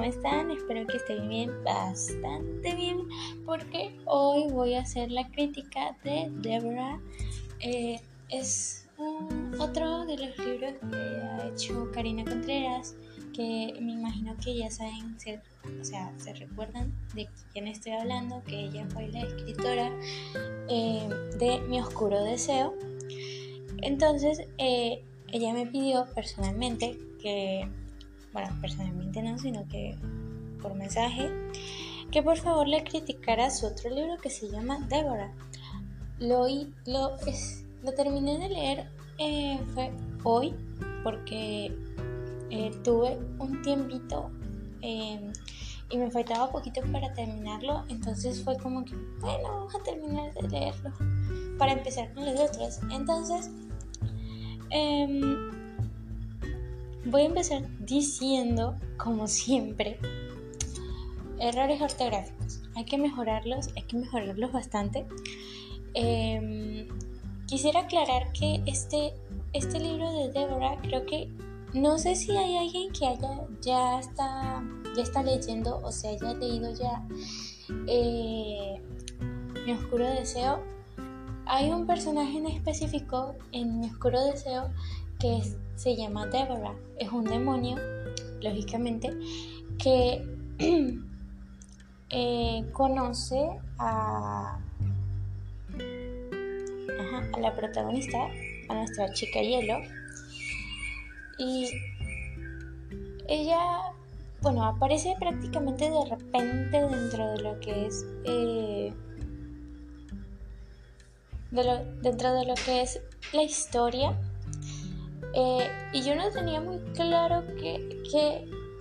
¿cómo están? Espero que estén bien, bastante bien, porque hoy voy a hacer la crítica de Deborah. Eh, es otro de los libros que ha hecho Karina Contreras, que me imagino que ya saben, o sea, se recuerdan de quién estoy hablando, que ella fue la escritora eh, de Mi Oscuro Deseo. Entonces, eh, ella me pidió personalmente que bueno, personalmente no, sino que por mensaje, que por favor le criticara su otro libro que se llama Débora. Lo, lo, es, lo terminé de leer eh, fue hoy porque eh, tuve un tiempito em, y me faltaba poquito para terminarlo, entonces fue como que, bueno, vamos a terminar de leerlo para empezar con los otros. Entonces, eh, Voy a empezar diciendo, como siempre, errores ortográficos. Hay que mejorarlos, hay que mejorarlos bastante. Em, quisiera aclarar que este, este libro de Deborah creo que no sé si hay alguien que haya ya está ya está leyendo o se haya leído ya eh, Mi oscuro deseo. Hay un personaje en específico en Mi oscuro deseo que se llama Deborah. Es un demonio, lógicamente, que eh, conoce a, la protagonista, a nuestra chica hielo. Y ella, bueno, aparece prácticamente de repente dentro de lo que es... Eh, dentro de lo que es la historia eh, y yo no tenía muy claro qué,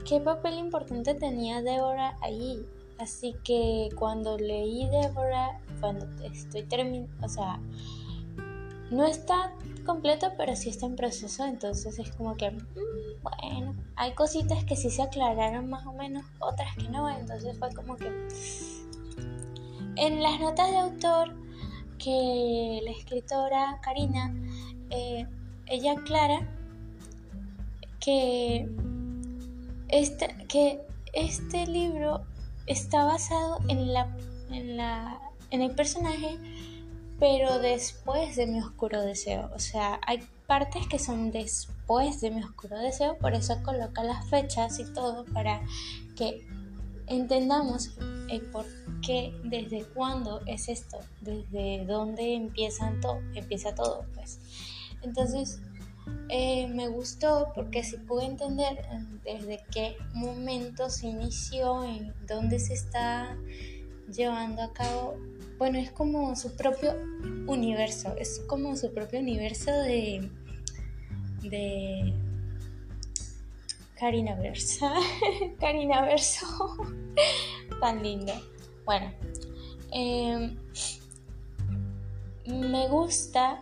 qué, papel importante tenía Débora ahí. Así que cuando leí Débora, cuando estoy terminando, o sea, no está completo, pero sí está en proceso. Entonces es como que, mm, bueno, hay cositas que sí se aclararon más o menos, otras que no. Entonces fue como que. En las notas de autor que la escritora Karina eh, ella aclara que este, que este libro está basado en, la, en, la, en el personaje, pero después de mi oscuro deseo. O sea, hay partes que son después de mi oscuro deseo, por eso coloca las fechas y todo para que entendamos el por qué, desde cuándo es esto, desde dónde empiezan todo, empieza todo, pues. Entonces, eh, me gustó porque si pude entender eh, desde qué momento se inició, en dónde se está llevando a cabo. Bueno, es como su propio universo, es como su propio universo de. de. Karina Versa. Karina Verso. Tan lindo. Bueno, em, me gusta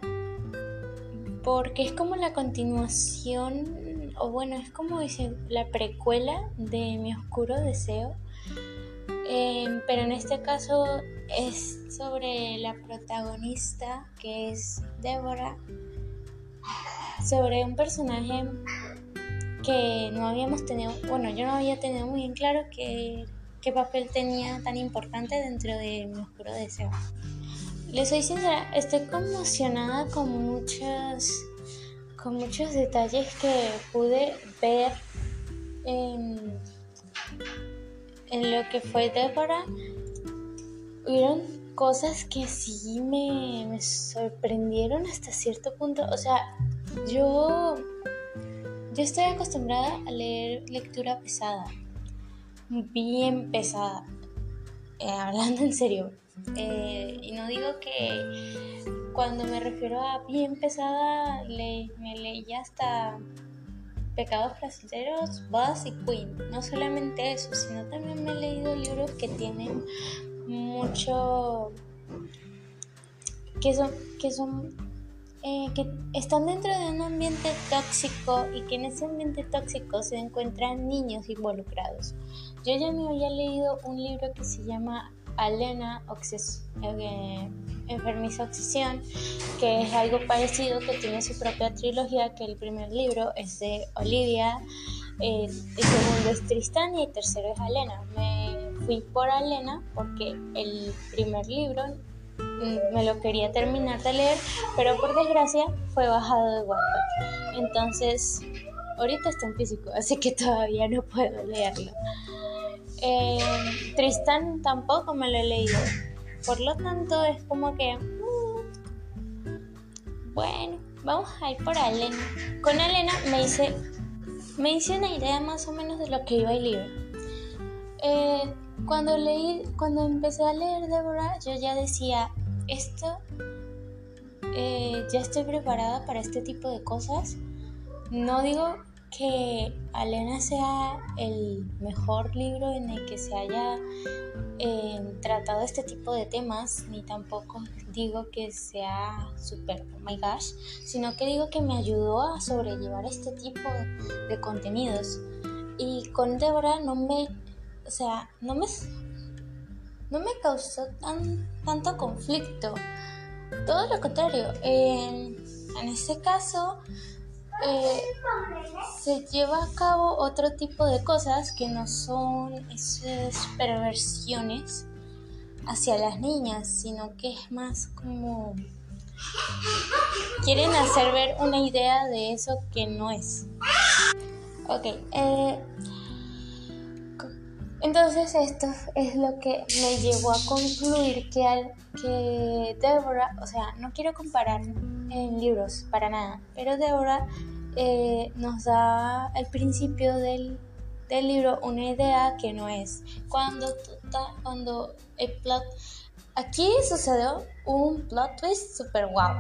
porque es como la continuación, o bueno, es como dice, la precuela de Mi Oscuro Deseo, em, pero en este caso es sobre la protagonista que es Débora, sobre un personaje que no habíamos tenido, bueno, yo no había tenido muy bien claro qué papel tenía tan importante dentro de Mi Oscuro Deseo. Le soy sincera, estoy conmocionada con muchos, con muchos detalles que pude ver en, lo que fue Débora. Hubieron cosas que sí me, me sorprendieron hasta cierto punto. O sea, yo, yo estoy acostumbrada a leer lectura pesada, bien pesada, eh, hablando en serio eh, y no digo que cuando me refiero a bien pesada, le, me leí hasta Pecados Placenteros, Buzz y Queen. No solamente eso, sino también me he leído libros que tienen mucho. que son. que son. Eh, que están dentro de un ambiente tóxico y que en ese ambiente tóxico se encuentran niños involucrados. Yo ya me había leído un libro que se llama Alena eh, Enfermiza Obsesión, que es algo parecido, que tiene su propia trilogía, que el primer libro es de Olivia el, segundo es Tristán y el tercero es Alena. Me fui por Alena porque el primer libro mm, me lo quería terminar de leer, pero por desgracia fue bajado de Wattpad. Entonces, ahorita está en físico, así que todavía no puedo leerlo. Eh, Tristán tampoco me lo he leído. Por lo tanto, es como que. Mm, bueno, vamos a ir por Alena. Con Alena me hice, me hice una idea más o menos de lo que iba el libro. Eh, cuando leí, cuando empecé a leer Deborah, yo ya decía, esto, eh, ya estoy preparada para este tipo de cosas. No digo que Alena sea el mejor libro en el que se haya eh, tratado este tipo de temas, ni tampoco digo que sea super oh my gosh, sino que digo que me ayudó a sobrellevar este tipo de, contenidos. Y con Débora no me, o sea, no me, no me causó tan, tanto conflicto. Todo lo contrario, en este caso eh, se lleva a cabo otro tipo de cosas que no son esas perversiones hacia las niñas, sino que es más como quieren hacer ver una idea de eso que no es. Ok, eh, entonces esto es lo que me llevó a concluir que al que Deborah, o sea, no quiero comparar en libros para nada, pero Deborah eh, nos da al principio del, del, libro una idea que no es. Cuando, cuando el plot... Aquí sucedió un plot twist super guau.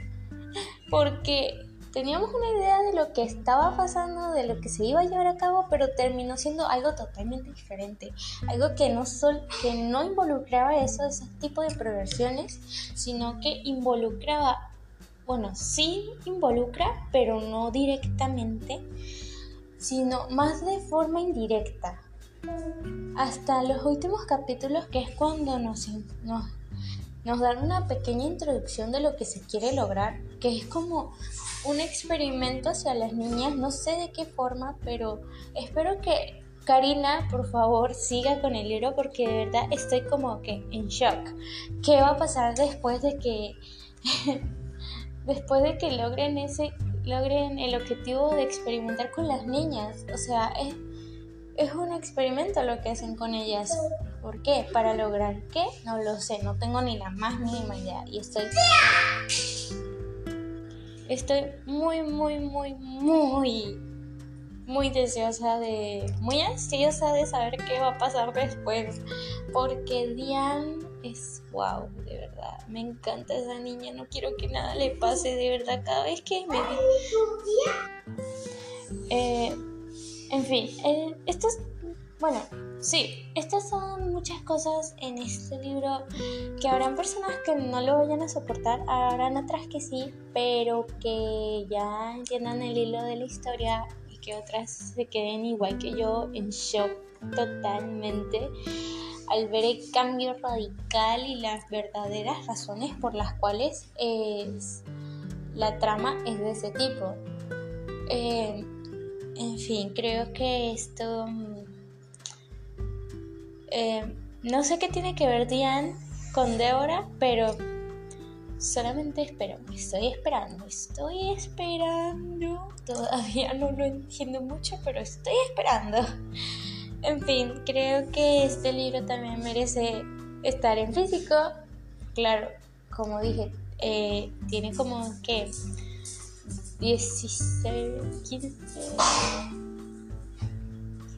Porque teníamos una idea de lo que estaba pasando, de lo que se iba a llevar a cabo, pero terminó siendo algo totalmente diferente. Algo que no, sol, que no involucraba eso, ese tipo de perversiones, sino que involucraba, bueno, sí involucra, pero no directamente, sino más de forma indirecta. Hasta los últimos capítulos, que es cuando nos, nos nos dan una pequeña introducción de lo que se quiere lograr, que es como un experimento hacia las niñas, no sé de qué forma, pero espero que Karina, por favor, siga con el libro porque de verdad estoy como que en shock. ¿Qué va a pasar después de que después de que logren ese logren el objetivo de experimentar con las niñas? O sea, es es un experimento lo que hacen con ellas. ¿Por qué? ¿Para lograr qué? No lo sé, no tengo ni la más mínima idea. Y estoy. Estoy muy, muy, muy, muy. Muy deseosa de. Muy ansiosa de saber qué va a pasar después. Porque Diane es wow, de verdad. Me encanta esa niña. No quiero que nada le pase, de verdad. Cada vez que me. Eh, en fin, eh, estas, bueno, sí, estas son muchas cosas en este libro que habrán personas que no lo vayan a soportar, habrán otras que sí, pero que ya entiendan el hilo de la historia y que otras se queden igual que yo en shock totalmente al ver el cambio radical y las verdaderas razones por las cuales la trama es de ese tipo. Eh, en fin, creo que esto... Eh, no sé qué tiene que ver Diane con Débora, pero solamente espero. Estoy esperando, estoy esperando. Todavía no lo entiendo mucho, pero estoy esperando. En fin, creo que este libro también merece estar en físico. Claro, como dije, eh, tiene como que 16, 15,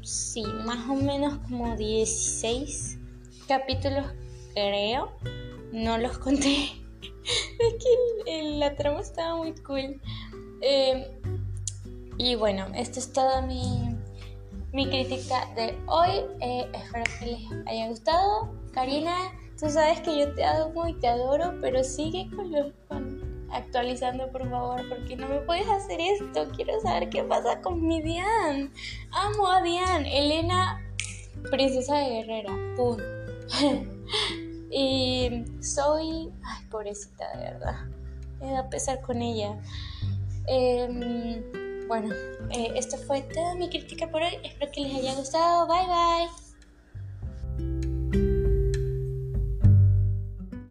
sí, más o menos como 16 capítulos creo, no los conté, es que la trama estaba muy cool. Em, y bueno, esto es toda mi, mi crítica de hoy. Eh, espero que les haya gustado. Karina, tú sabes que yo te amo y te adoro, pero sigue con los actualizando, por favor, porque no me puedes hacer esto. Quiero saber qué pasa con mi Diane. Amo a Diane. Elena, princesa de guerrera. Y soy. Ay, pobrecita, de verdad. Me da pesar con ella. Em, bueno, eh, esto fue toda mi crítica por hoy. Espero que les haya gustado. Bye bye.